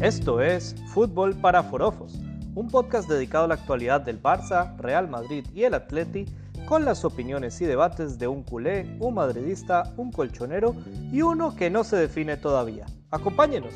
Esto es Fútbol para Forofos, un podcast dedicado a la actualidad del Barça, Real Madrid y el Atleti, con las opiniones y debates de un culé, un madridista, un colchonero y uno que no se define todavía. Acompáñenos.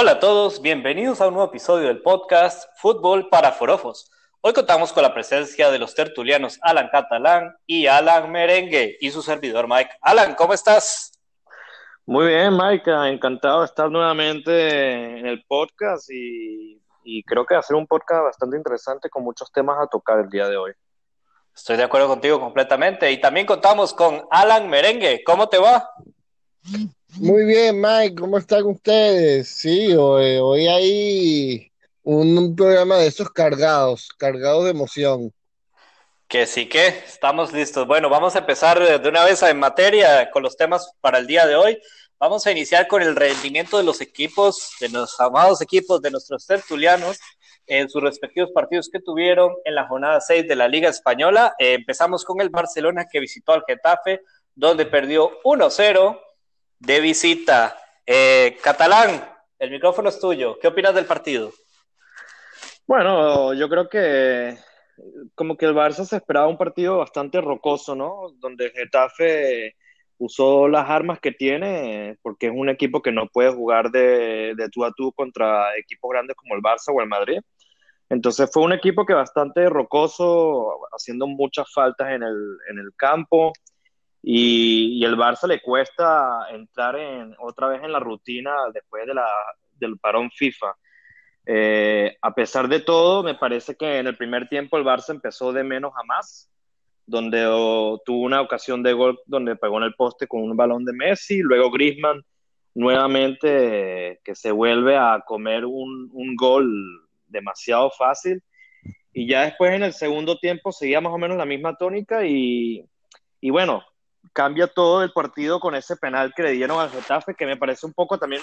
Hola a todos, bienvenidos a un nuevo episodio del podcast Fútbol para Forofos. Hoy contamos con la presencia de los tertulianos Alan Catalán y Alan Merengue y su servidor Mike. Alan, ¿cómo estás? Muy bien, Mike, encantado de estar nuevamente en el podcast y, y creo que va a ser un podcast bastante interesante con muchos temas a tocar el día de hoy. Estoy de acuerdo contigo completamente y también contamos con Alan Merengue. ¿Cómo te va? Muy bien, Mike, ¿cómo están ustedes? Sí, hoy, hoy hay un, programa de esos cargados, cargados de emoción. Que sí que estamos listos. Bueno, vamos a empezar de una vez en materia con los temas para el día de hoy. Vamos a iniciar con el rendimiento de los equipos, de los amados equipos de nuestros tertulianos en sus respectivos partidos que tuvieron en la jornada 6 de la Liga Española. Eh, empezamos con el Barcelona que visitó al Getafe, donde perdió 1-0 de visita. Eh, Catalán, el micrófono es tuyo. ¿Qué opinas del partido? Bueno, yo creo que como que el Barça se esperaba un partido bastante rocoso, ¿no? Donde Getafe usó las armas que tiene, porque es un equipo que no puede jugar de, de tú a tú contra equipos grandes como el Barça o el Madrid. Entonces fue un equipo que bastante rocoso, haciendo muchas faltas en el, en el campo, y, el Barça le cuesta entrar en, otra vez en la rutina después de la, del parón FIFA. Eh, a pesar de todo, me parece que en el primer tiempo el Barça empezó de menos a más, donde tuvo una ocasión de gol donde pegó en el poste con un balón de Messi, luego Griezmann nuevamente que se vuelve a comer un, un gol demasiado fácil. Y ya después en el segundo tiempo seguía más o menos la misma tónica y, y bueno, cambia todo el partido con ese penal que le dieron al Getafe, que me parece un poco también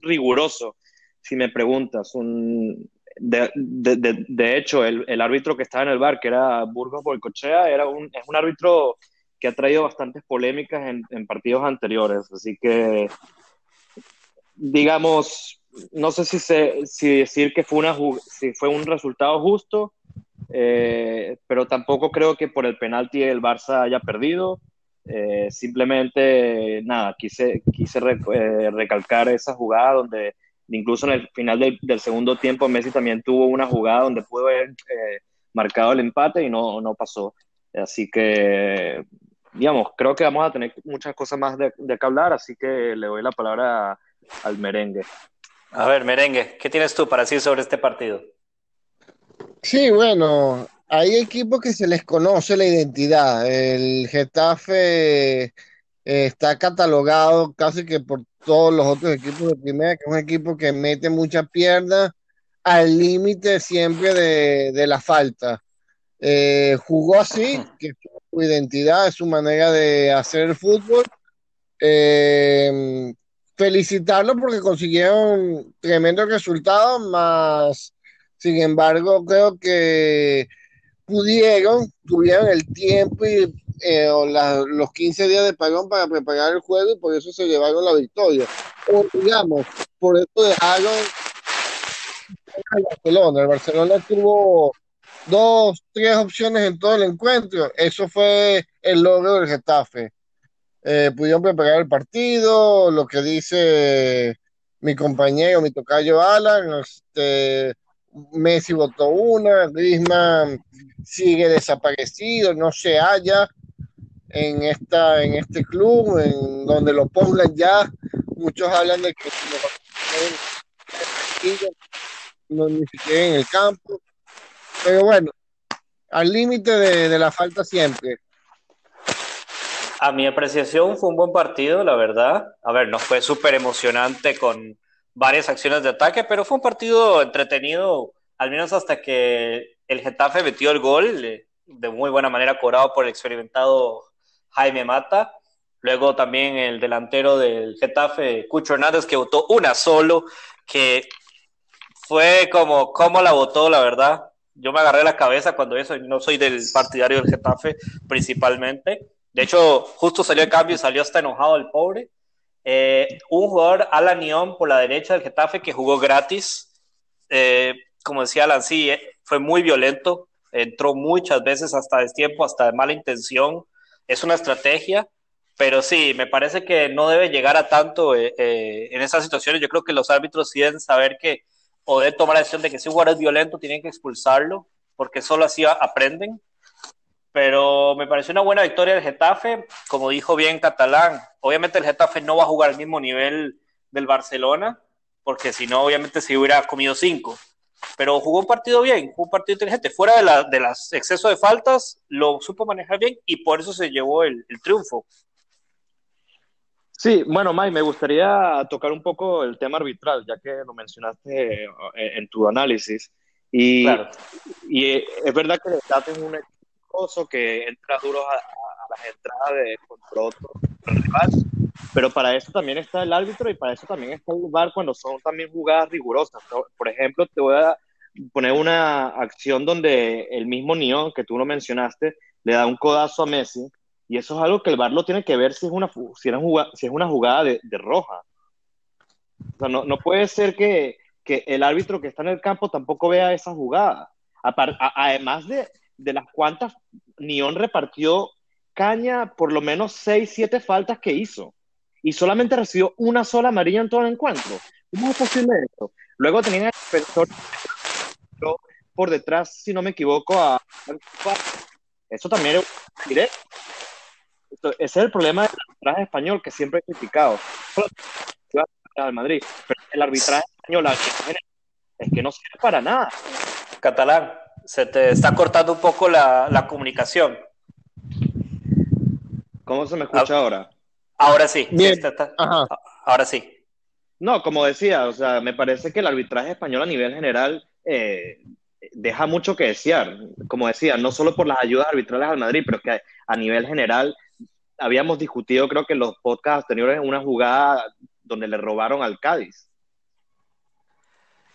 riguroso, si me preguntas. Un, de, de, de, hecho, el, el, árbitro que estaba en el bar, que era Burgos Boicochea, era un, es un árbitro que ha traído bastantes polémicas en, en partidos anteriores. Así que, digamos, no sé si, se, si decir que fue, una, si fue un resultado justo, eh, pero tampoco creo que por el penalti el Barça haya perdido. Eh, simplemente, nada, quise, quise eh, recalcar esa jugada donde incluso en el final del, segundo tiempo Messi también tuvo una jugada donde pudo haber eh, marcado el empate y no, no pasó. Así que, digamos, creo que vamos a tener muchas cosas más de, de que hablar, así que le doy la palabra al merengue. A ver, merengue, ¿qué tienes tú para decir sobre este partido? Sí, bueno, hay equipos que se les conoce la identidad. El Getafe eh, está catalogado casi que por todos los otros equipos de primera, que es un equipo que mete muchas piernas al límite siempre de, la falta. Eh, jugó así, que es su identidad, es su manera de hacer el fútbol. Eh, felicitarlo porque consiguieron tremendo resultado, más sin embargo, creo que pudieron, tuvieron el tiempo y eh, los 15 días de pagón para preparar el juego y por eso se llevaron la victoria. O digamos, por eso dejaron al Barcelona. El Barcelona tuvo dos, tres opciones en todo el encuentro. Eso fue el logro del Getafe. Eh, pudieron preparar el partido, lo que dice mi compañero, mi tocayo Alan, este, Messi votó una, Griezmann sigue desaparecido, no se halla en esta en este club, en donde lo pongan ya. Muchos hablan de que no ni siquiera en el campo. Pero bueno, al límite de, de la falta siempre. A mi apreciación fue un buen partido, la verdad. A ver, no fue súper emocionante con varias acciones de ataque, pero fue un partido entretenido, al menos hasta que el Getafe metió el gol de muy buena manera cobrado por el experimentado Jaime Mata. Luego también el delantero del Getafe, Cucho Hernández, que votó una solo, que fue como, ¿cómo la votó, la verdad? Yo me agarré la cabeza cuando eso, no soy del partidario del Getafe principalmente. De hecho, justo salió el cambio y salió hasta enojado el pobre. Eh, un jugador, Alan Nión, por la derecha del Getafe, que jugó gratis. Eh, como decía Alan, sí, eh, fue muy violento. Entró muchas veces hasta destiempo, hasta de mala intención. Es una estrategia, pero sí, me parece que no debe llegar a tanto en esas situaciones. Yo creo que los árbitros sí deben saber que o deben tomar la decisión de que si un jugador es violento, tienen que expulsarlo, porque solo así aprenden pero me pareció una buena victoria del Getafe, como dijo bien Catalán. Obviamente el Getafe no va a jugar al mismo nivel del Barcelona, porque si no, obviamente se hubiera comido cinco. Pero jugó un partido bien, jugó un partido inteligente. Fuera de, la, de las excesos de faltas, lo supo manejar bien y por eso se llevó el, triunfo. Sí, bueno, May, me gustaría tocar un poco el tema arbitral, ya que lo mencionaste eh, en tu análisis. Y, y es verdad que el Getafe es un que entra duro a, las entradas de control rival, pero para eso también está el árbitro y para eso también está el VAR cuando son también jugadas rigurosas. Por ejemplo, te voy a poner una acción donde el mismo Nión, que tú lo mencionaste, le da un codazo a Messi, y eso es algo que el VAR lo tiene que ver si es una, si es jugada, si es una jugada de, roja. O sea, no, no puede ser que, que, el árbitro que está en el campo tampoco vea esa jugada. además de, de las cuantas Nión repartió caña por lo menos 6, 7 faltas que hizo. Y solamente recibió una sola amarilla en todo el encuentro. ¿Cómo es posible? Luego tenía el defensor por detrás, si no me equivoco, a... Eso también es. Ese es el problema del arbitraje español que siempre he criticado. Madrid, pero el arbitraje español es que no sirve para nada. Catalán, se te está cortando un poco la, comunicación. ¿Cómo se me escucha ah, ahora? Ahora sí. ahora sí. No, como decía, o sea, me parece que el arbitraje español a nivel general eh, deja mucho que desear. Como decía, no solo por las ayudas arbitrales al Madrid, pero que a nivel general habíamos discutido, creo que en los podcasts anteriores, una jugada donde le robaron al Cádiz.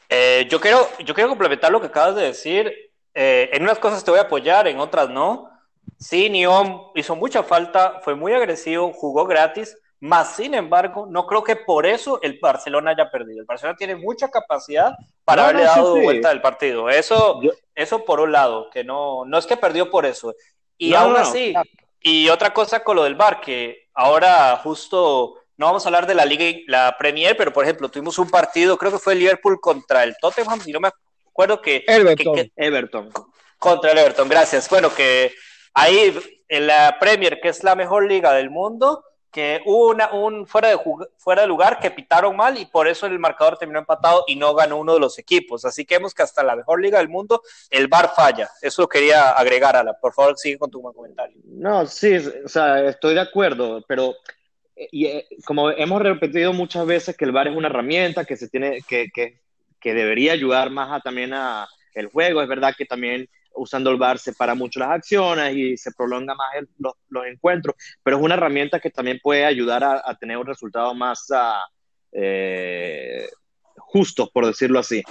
Eh, yo, quiero, yo quiero complementar lo que acabas de decir eh, en unas cosas te voy a apoyar, en otras no. Sí, Niom hizo mucha falta, fue muy agresivo, jugó gratis, más sin embargo, no creo que por eso el Barcelona haya perdido. El Barcelona tiene mucha capacidad para haberle dado vuelta al partido. Eso, eso por un lado, que no, no es que perdió por eso. Y aún así, y otra cosa con lo del bar, que ahora justo no vamos a hablar de la Liga, la Premier, pero por ejemplo, tuvimos un partido, creo que fue el Liverpool contra el Tottenham, si no me acuerdo que Everton. Contra el Everton, gracias. Bueno, que ahí en la Premier, que es la mejor liga del mundo, que hubo una, un fuera de, fuera de lugar que pitaron mal y por eso el marcador terminó empatado y no ganó uno de los equipos. Así que vemos que hasta la mejor liga del mundo el VAR falla. Eso quería agregar, Ala. Por favor, sigue con tu comentario. No, sí, o sea, estoy de acuerdo, pero y, eh, como hemos repetido muchas veces que el VAR es una herramienta que se tiene que, que que debería ayudar más a, también a el juego. Es verdad que también usando el VAR se para mucho las acciones y se prolonga más los, los, encuentros, pero es una herramienta que también puede ayudar a, tener un resultado más uh, eh, justo, por decirlo así.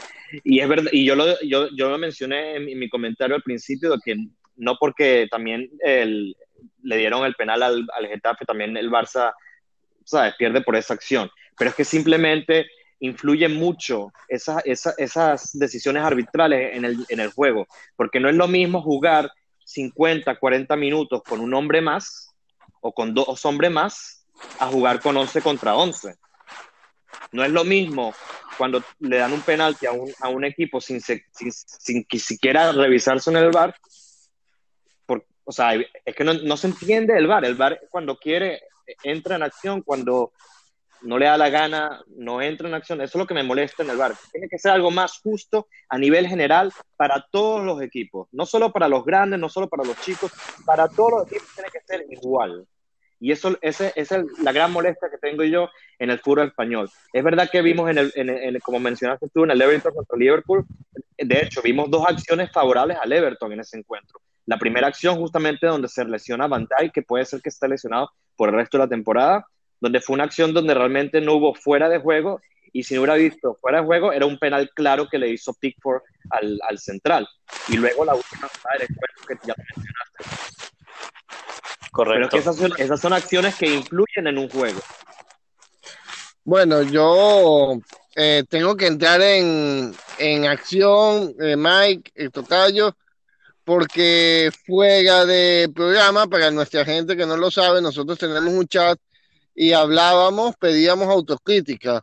Y es verdad, y yo lo, yo, yo lo mencioné en mi, comentario al principio, de que no porque también el, le dieron el penal al, al Getafe, también el Barça ¿sabes? pierde por esa acción, pero es que simplemente influye mucho esas, esas decisiones arbitrales en el, en el juego, porque no es lo mismo jugar 50, 40 minutos con un hombre más o con dos hombres más a jugar con 11 contra 11. No es lo mismo cuando le dan un penalti a un, a un equipo sin, sin, sin, siquiera revisarse en el bar. o sea, es que no, no, se entiende el bar. El bar cuando quiere entra en acción, cuando no le da la gana, no entra en acción. Eso es lo que me molesta en el bar. Tiene que ser algo más justo a nivel general para todos los equipos, no solo para los grandes, no solo para los chicos, para todos los equipos tiene que ser igual. Y eso esa es la gran molestia que tengo yo en el fútbol español. Es verdad que vimos, en el, como mencionaste tú, en el Everton contra Liverpool, de hecho, vimos dos acciones favorables al Everton en ese encuentro. La primera acción justamente donde se lesiona Van Dijk, que puede ser que esté lesionado por el resto de la temporada, donde fue una acción donde realmente no hubo fuera de juego y si no hubiera visto fuera de juego, era un penal claro que le hizo Pickford al, al central. Y luego la última jugada del encuentro que ya mencionaste. Correcto. Pero que esas son, esas son acciones que influyen en un juego. Bueno, yo eh, tengo que entrar en, en acción, eh, Mike, el tocayo, porque fuera de programa, para nuestra gente que no lo sabe, nosotros tenemos un chat y hablábamos, pedíamos autocrítica.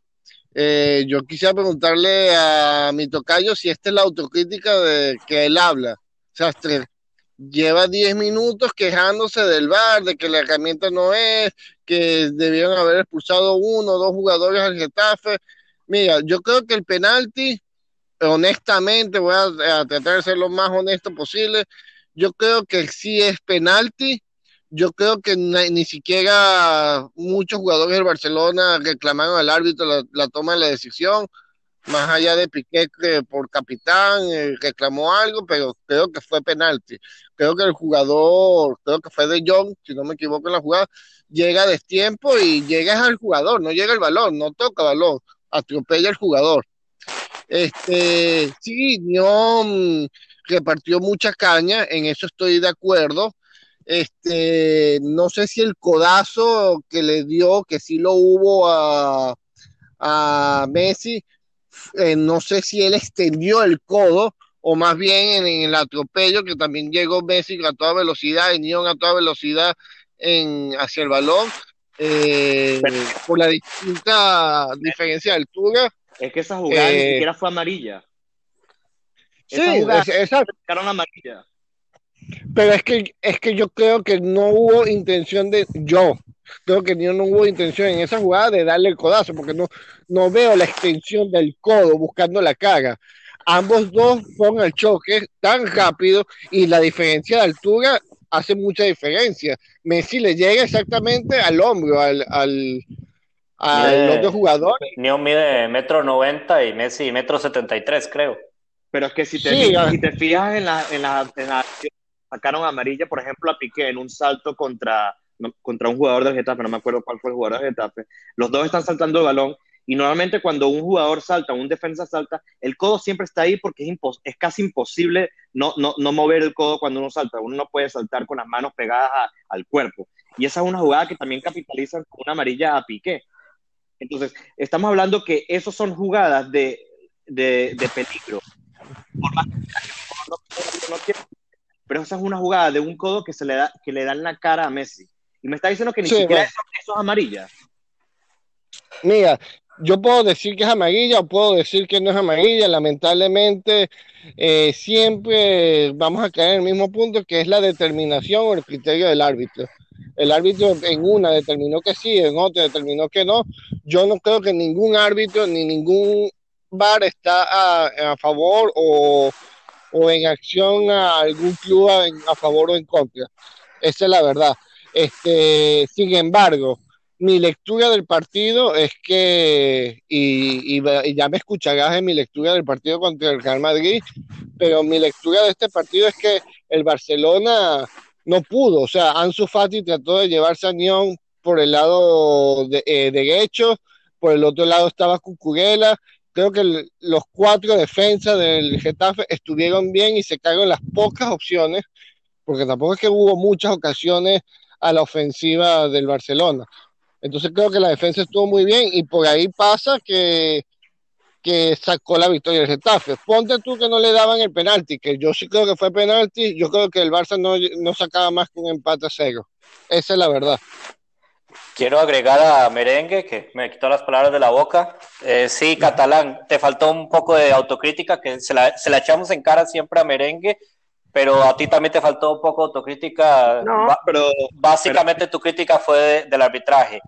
Eh, yo quisiera preguntarle a mi tocayo si esta es la autocrítica de que él habla. O sea, lleva 10 minutos quejándose del bar, de que la herramienta no es, que debieron haber expulsado uno o dos jugadores al Getafe. Mira, yo creo que el penalti, honestamente, voy a, tratar de ser lo más honesto posible, yo creo que sí es penalti. Yo creo que ni, siquiera muchos jugadores del Barcelona reclamaron al árbitro la, toma de la decisión más allá de Piqué que por capitán eh, reclamó algo, pero creo que fue penalti. Creo que el jugador, creo que fue de Jong, si no me equivoco en la jugada, llega a destiempo y llega al jugador, no llega el balón, no toca balón, atropella al jugador. Este, sí, Nión repartió mucha caña, en eso estoy de acuerdo. Este, no sé si el codazo que le dio, que sí lo hubo a, a Messi, eh, no sé si él extendió el codo o más bien en, el atropello que también llegó Messi a toda velocidad y Nion a toda velocidad en, hacia el balón eh, por la distinta diferencia de altura. Es que esa jugada ni eh, siquiera fue amarilla. sí, esa, amarilla. Pero es que, es que yo creo que no hubo intención de, yo creo que no hubo intención en esa jugada de darle el codazo, porque no, no veo la extensión del codo buscando la cara. Ambos dos fueron al choque tan rápido y la diferencia de altura hace mucha diferencia. Messi le llega exactamente al hombro, al, al, otro jugador. Neo mide metro noventa y Messi metro setenta y tres, creo. Pero es que si te, si te fijas en la, en la, en la sacaron amarilla, por ejemplo, a Piqué en un salto contra, contra un jugador del Getafe, no me acuerdo cuál fue el jugador del Getafe. Los dos están saltando el balón y normalmente cuando un jugador salta, un defensa salta, el codo siempre está ahí porque es, es casi imposible no, no, no, mover el codo cuando uno salta. Uno no puede saltar con las manos pegadas al cuerpo. Y esa es una jugada que también capitalizan con una amarilla a Piqué. Entonces, estamos hablando que esos son jugadas de, de, de peligro. Por más que no, pero esa es una jugada de un codo que se le da, que le dan la cara a Messi. Y me está diciendo que ni siquiera eso, es amarilla. Mira, yo puedo decir que es amarilla o puedo decir que no es amarilla. Lamentablemente, eh, siempre vamos a caer en el mismo punto que es la determinación o el criterio del árbitro. El árbitro en una determinó que sí, en otra determinó que no. Yo no creo que ningún árbitro ni ningún bar está a, a favor o, o en acción a algún club a, favor o en contra. Esa es la verdad. Este, sin embargo, mi lectura del partido es que, y, ya me escucharás en mi lectura del partido contra el Real Madrid, pero mi lectura de este partido es que el Barcelona no pudo, o sea, Ansu Fati trató de llevarse a Nión por el lado de, eh, derecho, por el otro lado estaba Cucurella, creo que los cuatro defensas del Getafe estuvieron bien y se cagaron las pocas opciones, porque tampoco es que hubo muchas ocasiones a la ofensiva del Barcelona. Entonces creo que la defensa estuvo muy bien y por ahí pasa que, que sacó la victoria del Getafe. Ponte tú que no le daban el penalti, que yo sí creo que fue penalti, yo creo que el Barça no, no sacaba más que un empate a cero. Esa es la verdad. Quiero agregar a Merengue, que me quitó las palabras de la boca. Eh, sí, Catalán, te faltó un poco de autocrítica, que se la, se la, echamos en cara siempre a Merengue, pero a ti también te faltó un poco de autocrítica. No, pero... Básicamente tu crítica fue del arbitraje.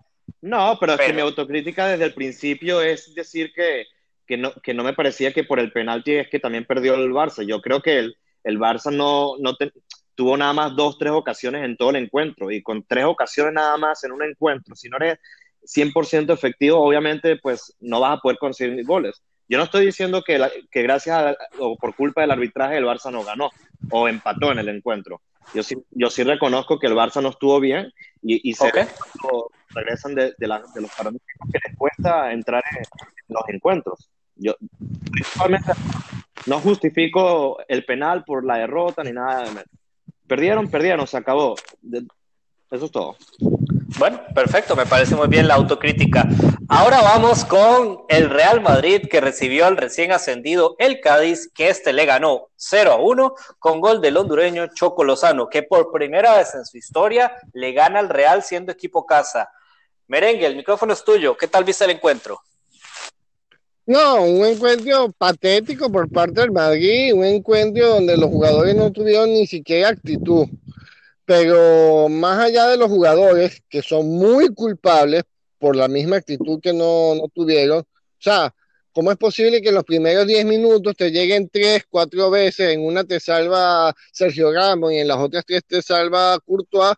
No, pero, es que mi autocrítica desde el principio es decir que, que, no, que no me parecía que por el penalti es que también perdió el Barça. Yo creo que el, el Barça no, no te, tuvo nada más dos, tres ocasiones en todo el encuentro y con tres ocasiones nada más en un encuentro, si no eres 100% efectivo, obviamente pues no vas a poder conseguir goles. Yo no estoy diciendo que, que gracias o por culpa del arbitraje el Barça no ganó o empató en el encuentro. Yo sí, yo sí reconozco que el Barça no estuvo bien y, y se regresan de, de, de los parones que les cuesta entrar en, los encuentros. Yo principalmente no justifico el penal por la derrota ni nada. Perdieron, perdieron, se acabó. Eso es todo. Bueno, perfecto, me parece muy bien la autocrítica. Ahora vamos con el Real Madrid que recibió al recién ascendido el Cádiz, que este le ganó 0 a 1 con gol del hondureño Choco Lozano, que por primera vez en su historia le gana al Real siendo equipo casa. Merengue, el micrófono es tuyo. ¿Qué tal viste el encuentro? No, un encuentro patético por parte del Madrid, un encuentro donde los jugadores no tuvieron ni siquiera actitud. Pero más allá de los jugadores, que son muy culpables por la misma actitud que no, no tuvieron, o sea, ¿cómo es posible que en los primeros 10 minutos te lleguen 3, 4 veces, en una te salva Sergio Ramos y en las otras 3 te salva Courtois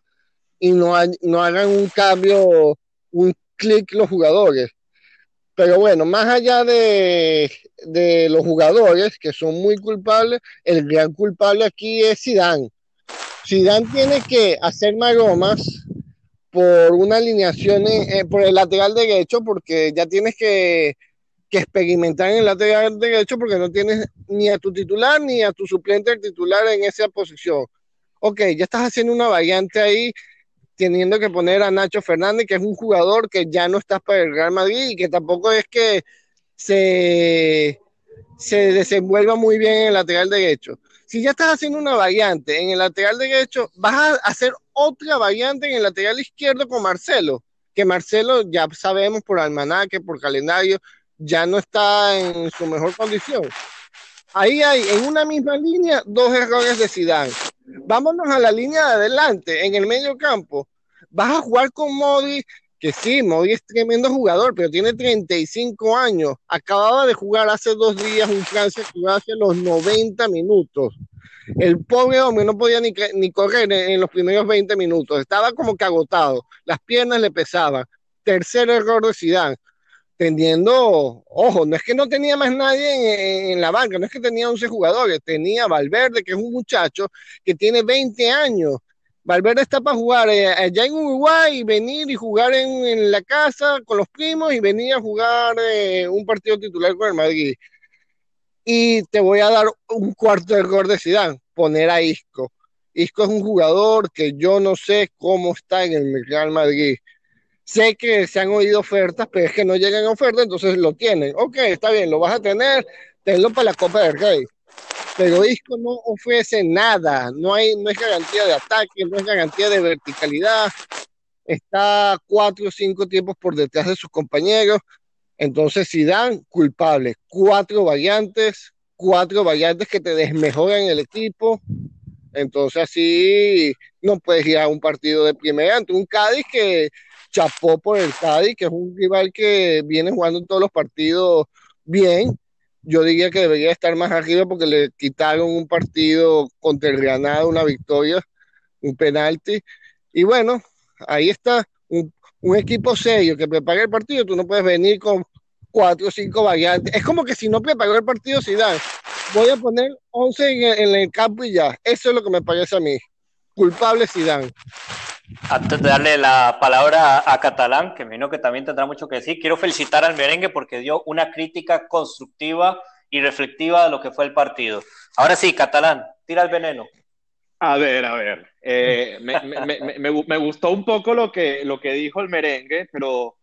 y no, no hagan un cambio, un clic los jugadores? Pero bueno, más allá de, de, los jugadores que son muy culpables, el gran culpable aquí es Zidane. Zidane tiene que hacer maromas por una alineación eh, por el lateral derecho, porque ya tienes que, que, experimentar en el lateral derecho, porque no tienes ni a tu titular ni a tu suplente titular en esa posición. Ok, ya estás haciendo una variante ahí, teniendo que poner a Nacho Fernández, que es un jugador que ya no está para el Real Madrid y que tampoco es que se, se desenvuelva muy bien en el lateral derecho si ya estás haciendo una variante en el lateral derecho, vas a hacer otra variante en el lateral izquierdo con Marcelo, que Marcelo ya sabemos por almanaque, por calendario, ya no está en su mejor condición. Ahí hay en una misma línea dos errores de Zidane. Vámonos a la línea de adelante, en el medio campo. Vas a jugar con Modi, que sí, Modi es tremendo jugador, pero tiene 35 años. Acababa de jugar hace dos días un Francia que hace los 90 minutos. El pobre hombre no podía ni, ni correr en, los primeros 20 minutos. Estaba como que agotado. Las piernas le pesaban. Tercer error de Zidane. Teniendo, ojo, no es que no tenía más nadie en, en, la banca, no es que tenía 11 jugadores, tenía Valverde, que es un muchacho que tiene 20 años, Valverde está para jugar eh, allá en Uruguay y venir y jugar en, la casa con los primos y venir a jugar eh, un partido titular con el Madrid. Y te voy a dar un cuarto error de Zidane, poner a Isco. Isco es un jugador que yo no sé cómo está en el Real Madrid. Sé que se han oído ofertas, pero es que no llegan a ofertas, entonces lo tienen. Ok, está bien, lo vas a tener, tenlo para la Copa del Rey pero Isco no ofrece nada, no hay, no es garantía de ataque, no es garantía de verticalidad, está cuatro o cinco tiempos por detrás de sus compañeros, entonces si dan culpable, cuatro variantes, cuatro variantes que te desmejoran el equipo, entonces así no puedes ir a un partido de primera. Ante un Cádiz que chapó por el Cádiz, que es un rival que viene jugando todos los partidos bien, yo diría que debería estar más arriba porque le quitaron un partido contra el Granada, una victoria, un penalti. Y bueno, ahí está, un, equipo serio que prepara el partido, tú no puedes venir con cuatro o cinco variantes. Es como que si no preparó el partido, si dan, voy a poner 11 en el, en el, campo y ya. Eso es lo que me parece a mí. Culpable dan. Antes de darle la palabra a Catalán, que me imagino que también tendrá mucho que decir, quiero felicitar al merengue porque dio una crítica constructiva y reflectiva de lo que fue el partido. Ahora sí, Catalán, tira el veneno. A ver, a ver. Eh, me, me, me, me, gustó un poco lo que, lo que dijo el merengue, pero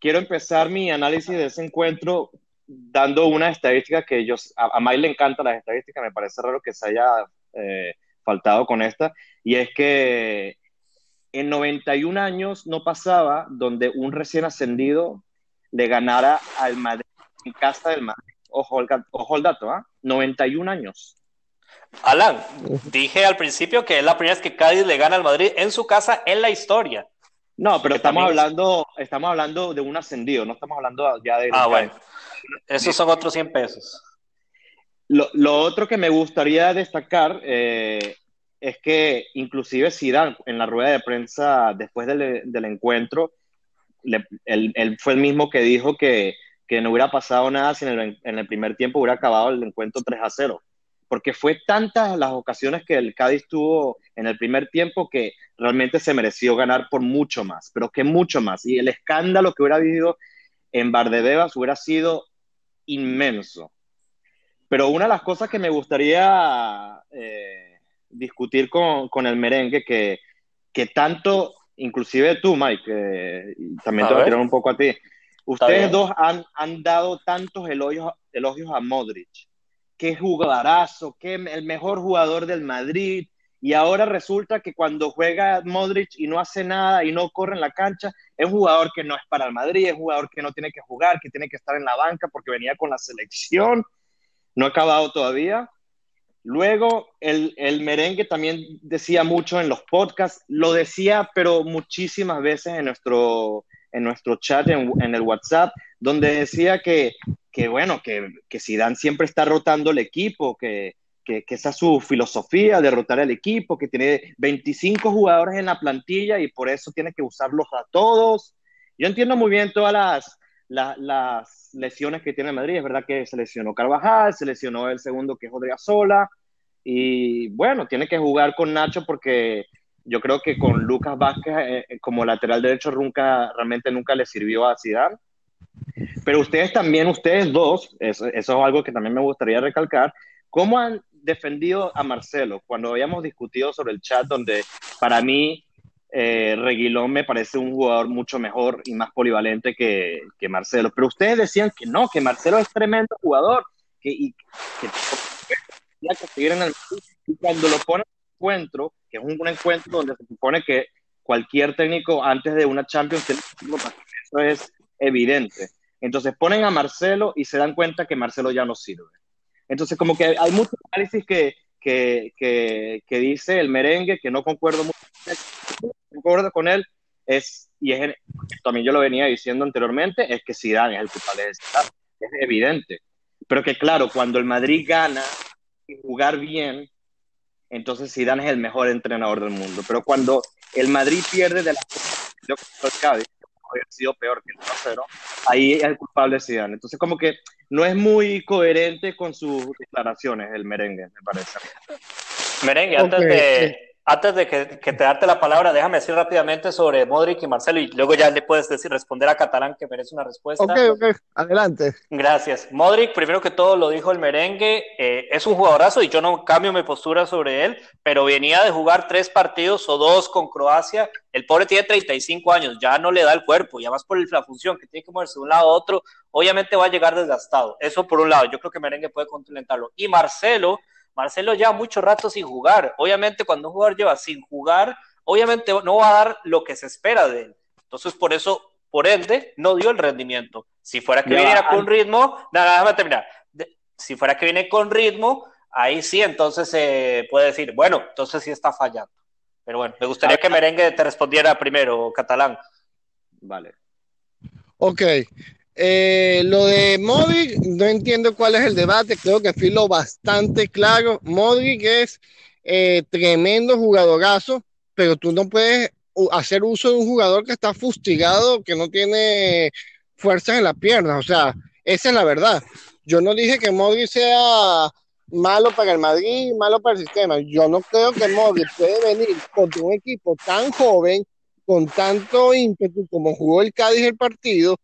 quiero empezar mi análisis de ese encuentro dando una estadística que ellos, a, a Mike le encanta las estadísticas, me parece raro que se haya eh, faltado con esta, y es que en 91 años no pasaba donde un recién ascendido le ganara al Madrid en casa del Madrid. Ojo el, ojo el dato, ¿ah? ¿eh? 91 años. Alan, dije al principio que es la primera vez que Cádiz le gana al Madrid en su casa en la historia. No, pero estamos hablando, estamos hablando de un ascendido, no estamos hablando ya de... Ah, bueno. Esos son otros 100 pesos. Lo, lo otro que me gustaría destacar eh, es que inclusive Zidane en la rueda de prensa después del, del encuentro, él, él, fue el mismo que dijo que que no hubiera pasado nada si en el, en el primer tiempo hubiera acabado el encuentro 3 a 0 porque fue tantas las ocasiones que el Cádiz tuvo en el primer tiempo que realmente se mereció ganar por mucho más, pero que mucho más. Y el escándalo que hubiera habido en Bardebebas hubiera sido inmenso. Pero una de las cosas que me gustaría eh, discutir con, con, el merengue, que, que tanto, inclusive tú, Mike, eh, también te voy a tirar un poco a ti, ustedes dos han, han dado tantos elogios, elogios a Modric. Qué jugadorazo, qué el mejor jugador del Madrid. Y ahora resulta que cuando juega Modric y no hace nada y no corre en la cancha, es un jugador que no es para el Madrid, es un jugador que no tiene que jugar, que tiene que estar en la banca porque venía con la selección, no ha acabado todavía. Luego, el, el, merengue también decía mucho en los podcasts, lo decía, pero muchísimas veces en nuestro, en nuestro chat, en, en el WhatsApp, donde decía que que bueno, que, que Zidane siempre está rotando el equipo, que, que, esa es su filosofía, derrotar al equipo, que tiene 25 jugadores en la plantilla y por eso tiene que usarlos a todos. Yo entiendo muy bien todas las, las lesiones que tiene Madrid. Es verdad que se lesionó Carvajal, se lesionó el segundo que es Sola Y bueno, tiene que jugar con Nacho porque yo creo que con Lucas Vázquez eh, eh, como lateral derecho nunca, realmente nunca le sirvió a Zidane. Pero ustedes también, ustedes dos, eso, es algo que también me gustaría recalcar, ¿cómo han defendido a Marcelo? Cuando habíamos discutido sobre el chat, donde para mí eh, Reguilón me parece un jugador mucho mejor y más polivalente que, que, Marcelo. Pero ustedes decían que no, que Marcelo es tremendo jugador, que, y, que, que en el y cuando lo ponen en encuentro, que es un, encuentro donde se supone que cualquier técnico antes de una Champions eso es evidente. Entonces ponen a Marcelo y se dan cuenta que Marcelo ya no sirve. Entonces como que hay muchos análisis que, que, que, dice el merengue, que no concuerdo mucho concuerdo con él, es, y es, también yo lo venía diciendo anteriormente, es que Zidane es el culpable de Zidane, es evidente. Pero que claro, cuando el Madrid gana y jugar bien, entonces Zidane es el mejor entrenador del mundo. Pero cuando el Madrid pierde de la Cádiz, haber sido peor que el 1-0, ahí es el culpable Zidane. Entonces, como que no es muy coherente con sus declaraciones el merengue, me parece. Merengue, antes de, antes de que, te darte la palabra, déjame decir rápidamente sobre Modric y Marcelo y luego ya le puedes decir, responder a Catalán que merece una respuesta. Ok, ok, adelante. Gracias. Modric, primero que todo, lo dijo el merengue, eh, es un jugadorazo y yo no cambio mi postura sobre él, pero venía de jugar tres partidos o dos con Croacia. El pobre tiene 35 años, ya no le da el cuerpo, ya más por la función que tiene que moverse de un lado a otro, obviamente va a llegar desgastado. Eso por un lado, yo creo que merengue puede complementarlo. Y Marcelo Marcelo lleva mucho rato sin jugar. Obviamente, cuando un jugador lleva sin jugar, obviamente no va a dar lo que se espera de él. Entonces, por eso, por ende, no dio el rendimiento. Si fuera que viniera con ritmo, nada, déjame terminar. si fuera que viene con ritmo, ahí sí, entonces se puede decir, bueno, entonces sí está fallando. Pero bueno, me gustaría que Merengue te respondiera primero, catalán. Vale. Ok, eh, lo de Modric, no entiendo cuál es el debate, creo que fui lo bastante claro. Modric es eh, tremendo jugadorazo, pero tú no puedes hacer uso de un jugador que está fustigado, que no tiene fuerzas en las piernas. O sea, esa es la verdad. Yo no dije que Modric sea malo para el Madrid, malo para el sistema. Yo no creo que Modric puede venir contra un equipo tan joven, con tanto ímpetu como jugó el Cádiz el partido,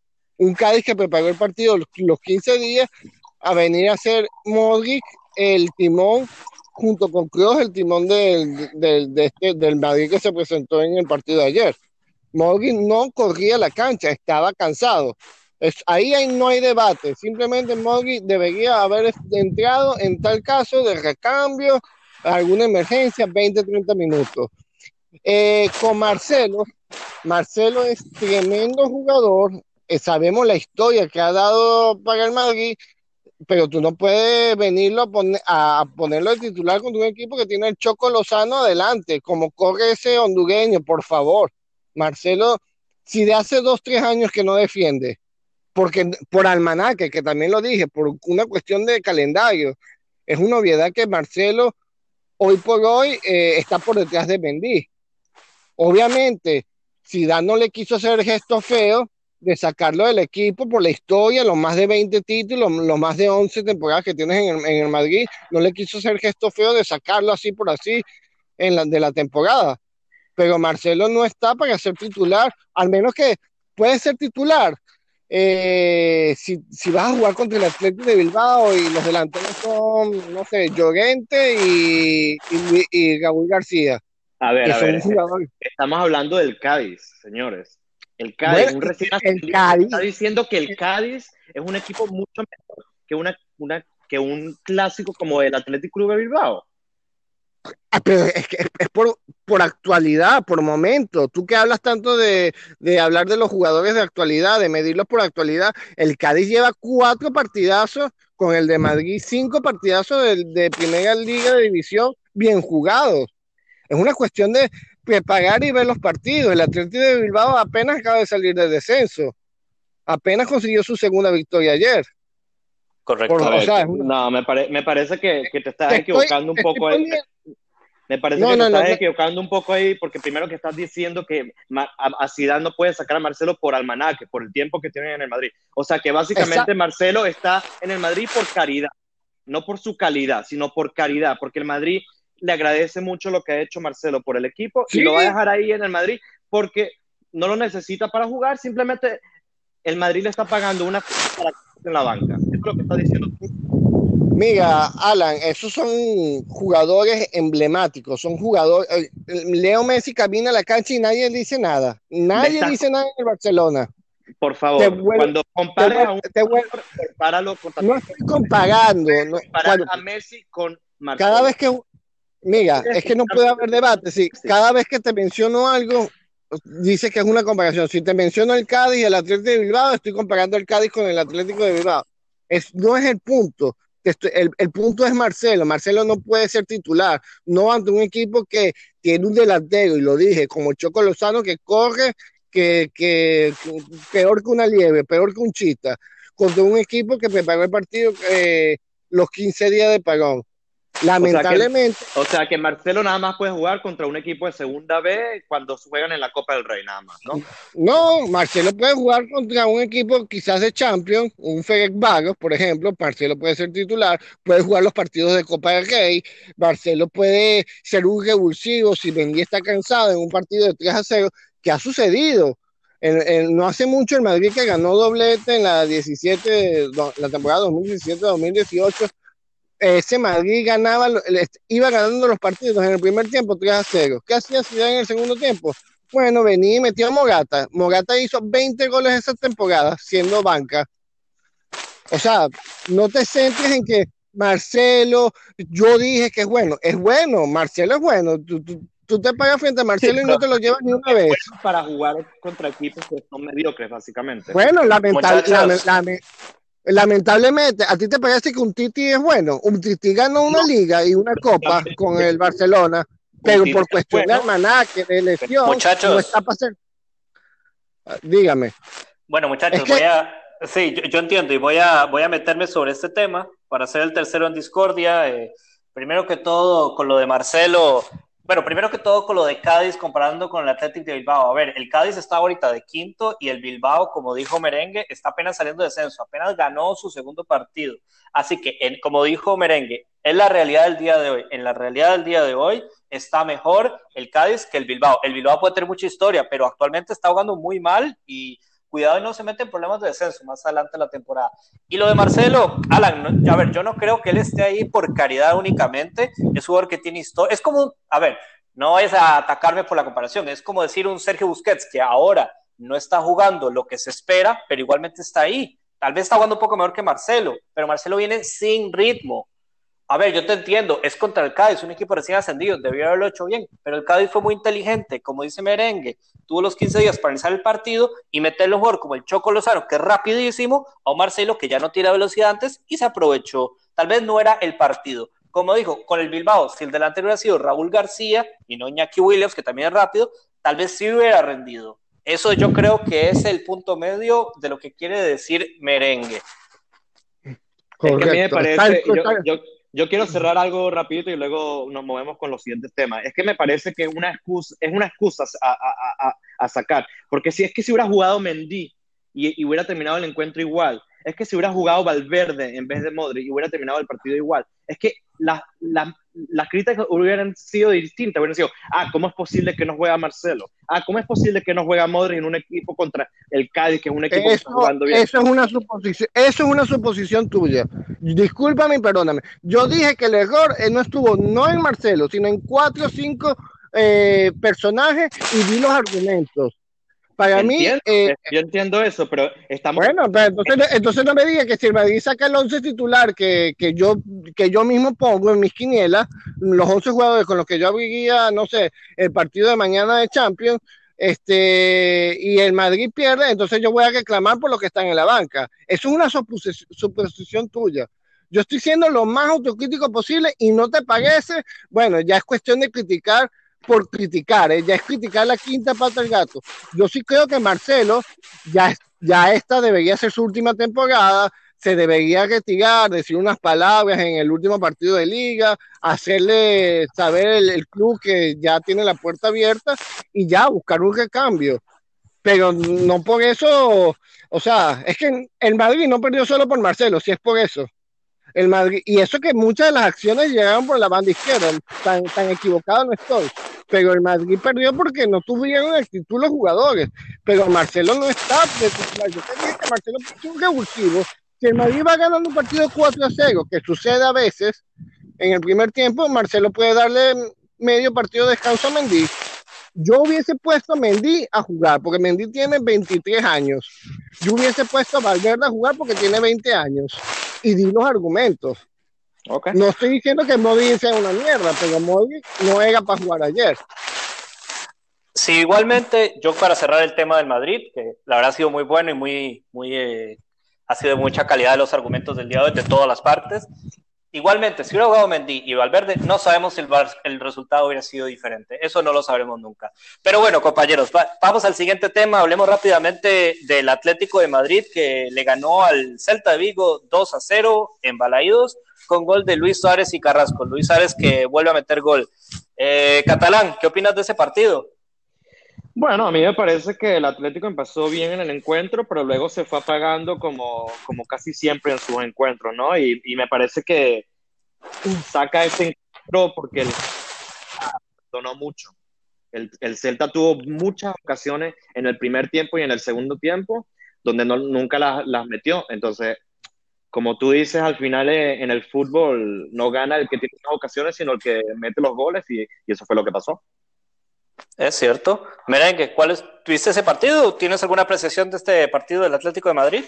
un Cádiz que preparó el partido los, 15 días a venir a ser Modric el timón junto con Cruz el timón del, del, este, del Madrid que se presentó en el partido de ayer. Modric no corría la cancha, estaba cansado. Es, ahí no hay debate, simplemente Modric debería haber entrado en tal caso de recambio, alguna emergencia, 20, 30 minutos. Eh, con Marcelo, Marcelo es tremendo jugador, sabemos la historia que ha dado para el Madrid, pero tú no puedes venirlo a, ponerlo de titular con un equipo que tiene el Choco Lozano adelante, como corre ese hondureño, por favor. Marcelo, si de hace dos, tres años que no defiende, porque por almanaque, que también lo dije, por una cuestión de calendario, es una obviedad que Marcelo hoy por hoy eh, está por detrás de Mendy. Obviamente, si Dan no le quiso hacer gesto feo, de sacarlo del equipo por la historia, los más de 20 títulos, los más de 11 temporadas que tienes en el, en el Madrid, no le quiso hacer gesto feo de sacarlo así por así en la, de la temporada. Pero Marcelo no está para ser titular, al menos que puede ser titular. Eh, si, si, vas a jugar contra el Atlético de Bilbao y los delanteros son, no sé, Llorente y, y, y Raúl García. A ver, a ver, estamos hablando del Cádiz, señores. El Cádiz, un recién el Cádiz. está diciendo que el Cádiz es un equipo mucho mejor que, una, una, que un clásico como el Atlético Club de Bilbao. Ah, pero es, que es por, por, actualidad, por momento. Tú que hablas tanto de, de, hablar de los jugadores de actualidad, de medirlos por actualidad, el Cádiz lleva cuatro partidazos con el de Madrid, cinco partidazos de, de primera liga de división bien jugados. Es una cuestión de preparar y ver los partidos. El Atlético de Bilbao apenas acaba de salir del descenso. Apenas consiguió su segunda victoria ayer. Correcto. Por, o sea, una... No, me, pare, me, parece que, que te estás estoy, equivocando un poco ahí. Me parece no, que te no, estás no, equivocando un poco ahí, porque primero que estás diciendo que a Zidane no puede sacar a Marcelo por almanaque, por el tiempo que tiene en el Madrid. O sea que básicamente Exacto. Marcelo está en el Madrid por caridad, no por su calidad, sino por caridad, porque el Madrid le agradece mucho lo que ha hecho Marcelo por el equipo sí. y lo va a dejar ahí en el Madrid porque no lo necesita para jugar, simplemente el Madrid le está pagando una para en la banca. Es lo que está diciendo. Mira, Alan, esos son jugadores emblemáticos, son jugadores. Eh, Leo Messi camina a la cancha y nadie dice nada. Nadie dice nada en el Barcelona. Por favor, vuelve, cuando compares a un vuelve, compáralo con No estoy comparando. No, cuando, a Messi con Marcelo. Cada vez que Mira, es que no puede haber debate. Si cada vez que te menciono algo, dice que es una comparación. Si te menciono el Cádiz y el Atlético de Bilbao, estoy comparando el Cádiz con el Atlético de Bilbao. Es, no es el punto. El, el, punto es Marcelo. Marcelo no puede ser titular. No ante un equipo que tiene un delantero, y lo dije, como Choco Lozano, que corre que, que, que peor que una liebre, peor que un chita. Contra un equipo que preparó el partido eh, los 15 días de pagón Lamentablemente. O sea, que, o sea, que, Marcelo nada más puede jugar contra un equipo de segunda B cuando juegan en la Copa del Rey, nada más, ¿no? No, Marcelo puede jugar contra un equipo quizás de Champions, un Ferenc Vagos, por ejemplo. Marcelo puede ser titular, puede jugar los partidos de Copa del Rey. Marcelo puede ser un revulsivo si Mendy está cansado en un partido de 3 a 0, que ha sucedido. En, en, no hace mucho el Madrid que ganó doblete en la 17, la temporada 2017-2018 ese Madrid ganaba, iba ganando los partidos en el primer tiempo 3 a 0. ¿Qué hacía Zidane en el segundo tiempo? Bueno, venía y metió a Mogata. Mogata hizo 20 goles esa temporada, siendo banca. O sea, no te centres en que Marcelo, yo dije que es bueno. Es bueno, Marcelo es bueno. Tú, tú, tú te pagas frente a Marcelo sí, y no te lo llevas ni una vez. Para jugar contra equipos que son mediocres, básicamente. Bueno, lamentablemente lamentablemente, ¿a ti te parece que un Titi es bueno? Un Titi ganó una no. liga y una copa con el Barcelona, pero por cuestión bueno. de almanaque, de lesión, muchachos, no está pasando. Dígame. Bueno, muchachos, es que... voy a. Sí, yo, yo, entiendo y voy a, voy a meterme sobre este tema para ser el tercero en discordia. Eh, primero que todo, con lo de Marcelo, bueno, primero que todo con lo de Cádiz comparando con el Athletic de Bilbao. A ver, el Cádiz está ahorita de quinto y el Bilbao, como dijo Merengue, está apenas saliendo de descenso, apenas ganó su segundo partido. Así que, como dijo Merengue, es la realidad del día de hoy. En la realidad del día de hoy está mejor el Cádiz que el Bilbao. El Bilbao puede tener mucha historia, pero actualmente está jugando muy mal y cuidado y no se mete en problemas de descenso más adelante en la temporada. Y lo de Marcelo, Alan, no, a ver, yo no creo que él esté ahí por caridad únicamente, es un jugador que tiene historia, es como, a ver, no es a atacarme por la comparación, es como decir un Sergio Busquets que ahora no está jugando lo que se espera, pero igualmente está ahí. Tal vez está jugando un poco mejor que Marcelo, pero Marcelo viene sin ritmo. A ver, yo te entiendo, es contra el Cádiz, un equipo recién ascendido, debió haberlo hecho bien, pero el Cádiz fue muy inteligente, como dice Merengue, tuvo los 15 días para iniciar el partido y meterlo mejor como el Choco Lozano, que es rapidísimo, a un Marcelo que ya no tira velocidad antes y se aprovechó. Tal vez no era el partido. Como dijo, con el Bilbao, si el delantero hubiera sido Raúl García y no Iñaki Williams, que también es rápido, tal vez sí hubiera rendido. Eso yo creo que es el punto medio de lo que quiere decir Merengue. Correcto. Es que a mí me parece, yo, yo, yo quiero cerrar algo rapidito y luego nos movemos con los siguientes temas. Es que me parece que una excusa, es una excusa a, a, a, a, sacar, porque si es que si hubiera jugado Mendy y, hubiera terminado el encuentro igual. Es que si hubiera jugado Valverde en vez de Modric y hubiera terminado el partido igual. Es que las críticas hubieran sido distintas. Hubieran sido, ah, ¿cómo es posible que no juega Marcelo? Ah, ¿cómo es posible que no juega Modric en un equipo contra el Cádiz, que es un equipo que está jugando bien? Eso es una suposición, eso es una suposición tuya. Discúlpame y perdóname. Yo dije que el error eh, no estuvo no en Marcelo, sino en cuatro o cinco eh, personajes y di los argumentos. Para mí. Eh, yo entiendo eso, pero estamos. Bueno, entonces, no me diga que si el Madrid saca el 11 titular que, yo, que yo mismo pongo en mis quinielas, los 11 jugadores con los que yo abriría, no sé, el partido de mañana de Champions, este, y el Madrid pierde, entonces yo voy a reclamar por lo que están en la banca. Eso es una suposición tuya. Yo estoy siendo lo más autocrítico posible y no te parece, bueno, ya es cuestión de criticar por criticar, ¿eh? ya es criticar la quinta pata del gato. Yo sí creo que Marcelo, ya, ya esta debería ser su última temporada, se debería retirar, decir unas palabras en el último partido de liga, hacerle saber el, club que ya tiene la puerta abierta y ya buscar un recambio. Pero no por eso, o sea, es que el Madrid no perdió solo por Marcelo, si es por eso. El Madrid, y eso que muchas de las acciones llegaron por la banda izquierda, tan, tan equivocado no estoy pero el Madrid perdió porque no tuvieron actitud los jugadores. Pero Marcelo no está de. Yo te que Marcelo es un revulsivo. Si el Madrid va ganando un partido 4 a 0, que sucede a veces, en el primer tiempo, Marcelo puede darle medio partido de descanso a Mendy. Yo hubiese puesto a Mendy a jugar, porque Mendy tiene 23 años. Yo hubiese puesto a Valverde a jugar porque tiene 20 años. Y di los argumentos. No estoy diciendo que Modric sea una mierda, pero Modric no era para jugar ayer. Sí, igualmente, yo para cerrar el tema del Madrid, que la verdad ha sido muy bueno y muy, muy, eh, ha sido de mucha calidad los argumentos del día de hoy, de todas las partes. Igualmente, si hubiera jugado Mendy y Valverde, no sabemos si el, el, resultado hubiera sido diferente. Eso no lo sabremos nunca. Pero bueno, compañeros, vamos al siguiente tema. Hablemos rápidamente del Atlético de Madrid que le ganó al Celta de Vigo 2 a 0 en Balaídos con gol de Luis Suárez y Carrasco. Luis Suárez que vuelve a meter gol. Eh, Catalán, ¿qué opinas de ese partido? Bueno, a mí me parece que el Atlético empezó bien en el encuentro, pero luego se fue apagando como, como casi siempre en sus encuentros, ¿no? Y, me parece que saca ese encuentro porque donó mucho. El, el, Celta tuvo muchas ocasiones en el primer tiempo y en el segundo tiempo donde no, nunca las, las metió. Entonces, como tú dices, al final eh, en el fútbol no gana el que tiene las ocasiones, sino el que mete los goles y, eso fue lo que pasó. Es cierto. Merengue, ¿cuál es, ¿tuviste ese partido? ¿Tienes alguna apreciación de este partido del Atlético de Madrid?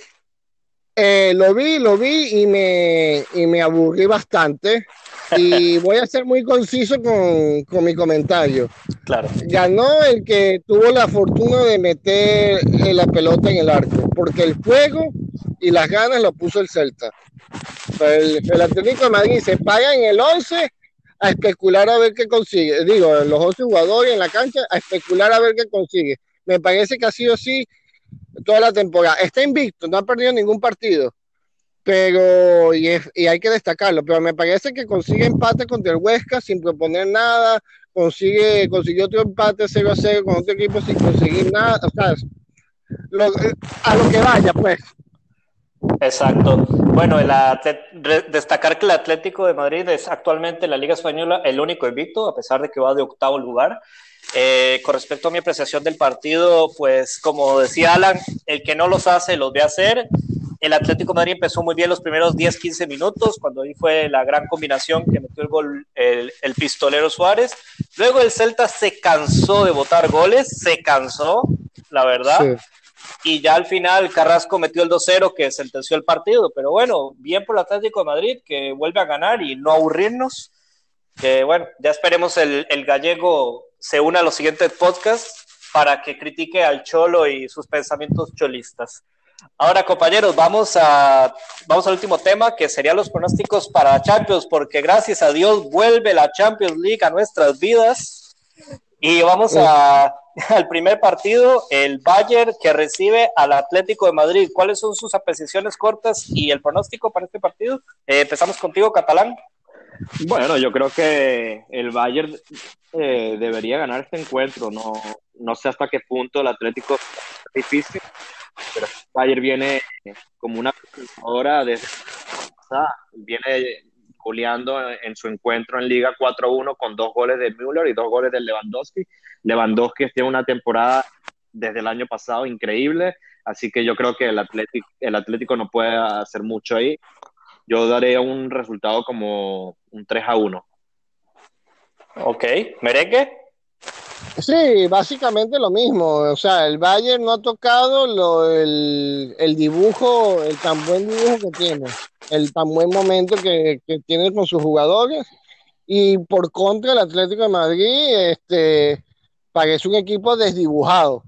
Eh, lo vi, lo vi y me, y me aburrí bastante. Y voy a ser muy conciso con, con, mi comentario. Claro. Ganó el que tuvo la fortuna de meter la pelota en el arco, porque el juego y las ganas lo puso el Celta. El, el Atlético de Madrid se paga en el 11 a especular a ver qué consigue. Digo, los 11 jugadores en la cancha a especular a ver qué consigue. Me parece que ha sido así toda la temporada. Está invicto, no ha perdido ningún partido. Pero, y, y hay que destacarlo, pero me parece que consigue empate contra el Huesca sin proponer nada, consigue, consiguió otro empate 0 a 0 con otro equipo sin conseguir nada, o sea, a lo que vaya, pues. Exacto. Bueno, el destacar que el Atlético de Madrid es actualmente en la Liga Española el único invicto, a pesar de que va de octavo lugar. Eh, con respecto a mi apreciación del partido, pues como decía Alan, el que no los hace, los ve hacer. El Atlético de Madrid empezó muy bien los primeros 10-15 minutos, cuando ahí fue la gran combinación que metió el gol el, el pistolero Suárez. Luego el Celta se cansó de botar goles, se cansó, la verdad. Sí y ya al final Carrasco metió el 2-0 que sentenció el partido, pero bueno, bien por el Atlético de Madrid que vuelve a ganar y no aburrirnos, que bueno, ya esperemos el, el gallego se una a los siguientes podcasts para que critique al Cholo y sus pensamientos cholistas. Ahora, compañeros, vamos, a, vamos al último tema, que serían los pronósticos para Champions, porque gracias a Dios vuelve la Champions League a nuestras vidas. Y vamos a, al primer partido, el Bayern que recibe al Atlético de Madrid. ¿Cuáles son sus apreciaciones cortas y el pronóstico para este partido? Eh, empezamos contigo, Catalán. Bueno, yo creo que el Bayern eh, debería ganar este encuentro. No, no sé hasta qué punto el Atlético es difícil, pero Bayern viene como una jugadora desde viene goleando en su encuentro en Liga 4-1 con dos goles de Müller y dos goles de Lewandowski. Lewandowski tiene una temporada desde el año pasado increíble, así que yo creo que el Atlético, el Atlético no puede hacer mucho ahí. Yo daré un resultado como un 3 a 1. Ok, merengue. Sí, básicamente lo mismo. O sea, el Bayern no ha tocado lo, el, el, dibujo, el tan buen dibujo que tiene, el tan buen momento que, que, tiene con sus jugadores. Y por contra, el Atlético de Madrid este, parece un equipo desdibujado.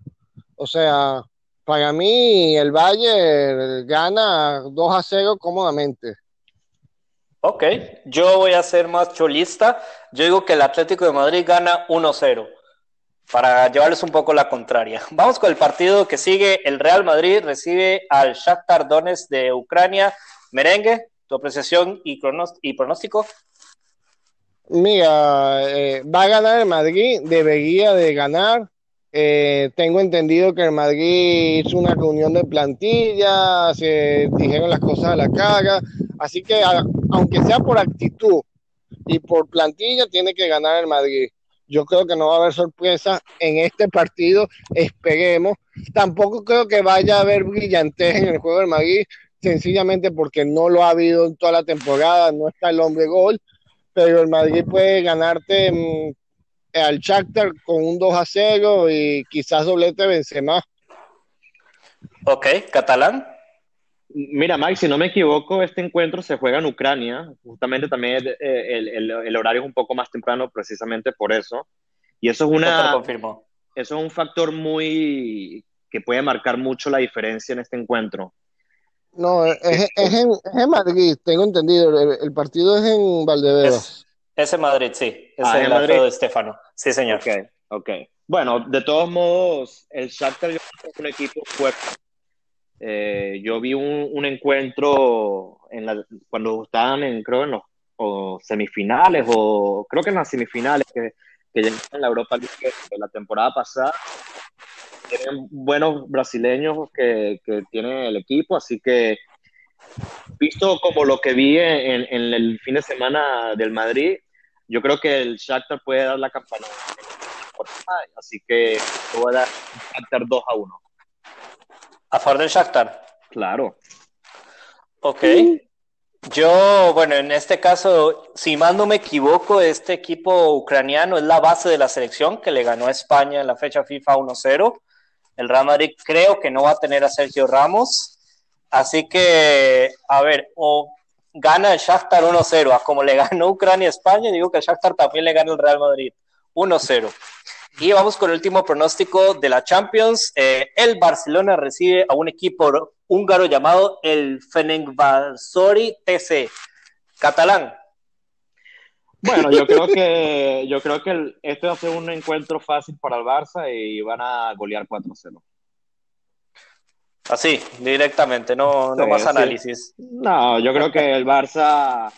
O sea, para mí el Bayern gana 2 a 0 cómodamente. Ok, yo voy a ser más cholista. Yo digo que el Atlético de Madrid gana 1-0 para llevarles un poco la contraria. Vamos con el partido que sigue. El Real Madrid recibe al Shakhtar Donetsk de Ucrania. Merengue, tu apreciación y, pronóstico. Mira, eh, va a ganar el Madrid, debería de ganar. Eh, tengo entendido que el Madrid hizo una reunión de plantilla, se dijeron las cosas a la cara, así que aunque sea por actitud y por plantilla, tiene que ganar el Madrid. Yo creo que no va a haber sorpresa en este partido, esperemos. Tampoco creo que vaya a haber brillantez en el juego del Madrid, sencillamente porque no lo ha habido en toda la temporada, no está el hombre gol, pero el Madrid puede ganarte mm, al Shakhtar con un 2 a 0 y quizás doblete Benzema. Ok, catalán. Mira, Mike, si no me equivoco, este encuentro se juega en Ucrania. Justamente también eh, el, horario es un poco más temprano, precisamente por eso. Y eso es una. confirmo. Eso es un factor muy. que puede marcar mucho la diferencia en este encuentro. No, es, en, Madrid, tengo entendido. El, partido es en Valdebebas. Es, en Madrid, sí. Es ah, en Madrid de Estefano. Sí, señor. Ok, ok. Bueno, de todos modos, el Shakhtar es un equipo fuerte eh, yo vi un, encuentro en la, cuando estaban en, creo, en los semifinales, o creo que en las semifinales que, que llegaron en la Europa League la temporada pasada. Tienen buenos brasileños que, tiene el equipo, así que visto como lo que vi en, el fin de semana del Madrid, yo creo que el Shakhtar puede dar la campana. Así que voy a dar Shakhtar 2 a 1. ¿A favor del Shakhtar? Claro. Ok. Yo, bueno, en este caso, si más no me equivoco, este equipo ucraniano es la base de la selección que le ganó a España en la fecha FIFA 1-0. El Real Madrid creo que no va a tener a Sergio Ramos. Así que, a ver, o gana el Shakhtar 1-0, a como le ganó Ucrania a España, digo que el Shakhtar también le gana el Real Madrid 1-0. Y vamos con el último pronóstico de la Champions. Eh, el Barcelona recibe a un equipo húngaro llamado el Fenerbahce TC. Catalán. Bueno, yo creo que yo creo que este va a ser un encuentro fácil para el Barça y van a golear 4-0. Así, directamente, no, no más análisis. No, yo creo que el Barça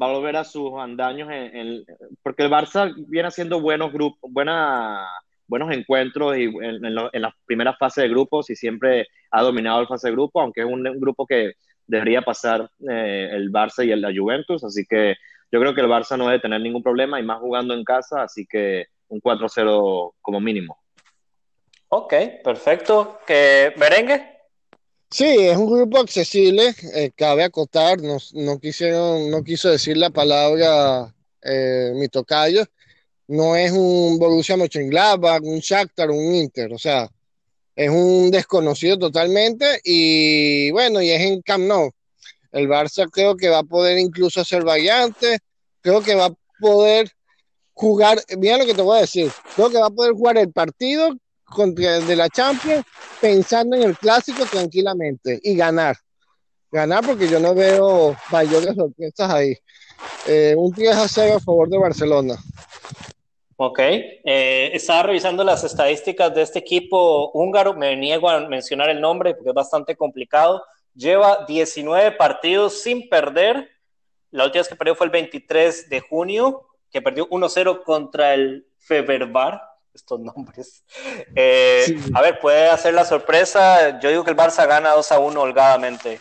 va a volver a sus andaños, en, porque el Barça viene haciendo buenos grupos, buena, buenos encuentros y en, en, la primera fase de grupos y siempre ha dominado el fase de grupo, aunque es un, grupo que debería pasar eh, el Barça y el, la Juventus, así que yo creo que el Barça no debe tener ningún problema y más jugando en casa, así que un 4-0 como mínimo. Ok, perfecto. ¿Que merengue? Sí, es un grupo accesible, eh, cabe acotar, no, no, quisieron, no quiso decir la palabra eh, mi tocayo, no es un Borussia Mönchengladbach, un Shakhtar, un Inter, o sea, es un desconocido totalmente y bueno, y es en Camp Nou. El Barça creo que va a poder incluso hacer variantes, creo que va a poder jugar, mira lo que te voy a decir, creo que va a poder jugar el partido de la Champions pensando en el clásico tranquilamente y ganar. Ganar porque yo no veo mayores sorpresas ahí. Eh, un 10 a 0 a favor de Barcelona. Ok, eh, estaba revisando las estadísticas de este equipo húngaro, me niego a mencionar el nombre porque es bastante complicado. Lleva 19 partidos sin perder. La última vez que perdió fue el 23 de junio, que perdió 1-0 contra el Feberbar estos nombres. Eh, a ver, puede hacer la sorpresa. Yo digo que el Barça gana 2 a 1 holgadamente.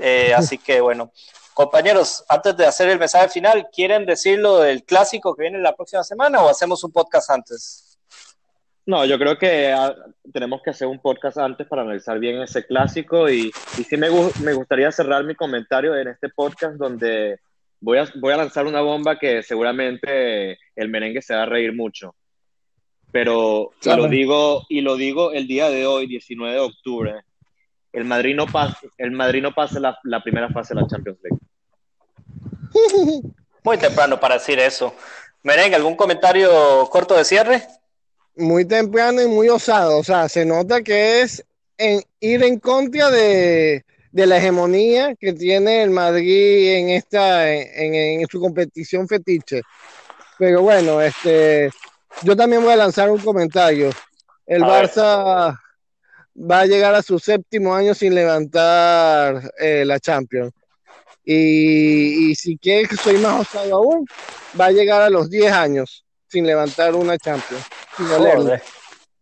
Eh, así que bueno, compañeros, antes de hacer el mensaje final, ¿quieren decir lo del clásico que viene la próxima semana o hacemos un podcast antes? No, yo creo que ah, tenemos que hacer un podcast antes para analizar bien ese clásico y, y sí me, me gustaría cerrar mi comentario en este podcast donde voy a, voy a lanzar una bomba que seguramente el merengue se va a reír mucho. Pero lo digo, y lo digo el día de hoy, 19 de octubre, el Madrid no pasa, el Madrid no pasa la, la primera fase de la Champions League. Muy temprano para decir eso. Merengue, ¿algún comentario corto de cierre? muy temprano y muy osado. O sea, se nota que es en, ir en contra de, la hegemonía que tiene el Madrid en esta en, su competición fetiche. Pero bueno, este yo también voy a lanzar un comentario. El Barça va a llegar a su séptimo año sin levantar eh, la Champions. Y, y si quieres que soy más osado aún, va a llegar a los 10 años sin levantar una Champions.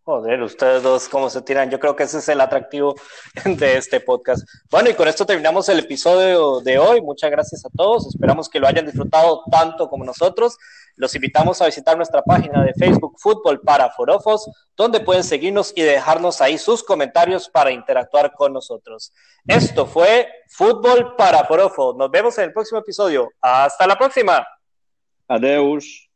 Joder, ustedes dos cómo se tiran. Yo creo que ese es el atractivo de este podcast. Bueno, y con esto terminamos el episodio de hoy. Muchas gracias a todos. Esperamos que lo hayan disfrutado tanto como nosotros. Los invitamos a visitar nuestra página de Facebook Fútbol para Forofos, donde pueden seguirnos y dejarnos ahí sus comentarios para interactuar con nosotros. Esto fue Fútbol para Forofos. Nos vemos en el próximo episodio. Hasta la próxima. Adeus.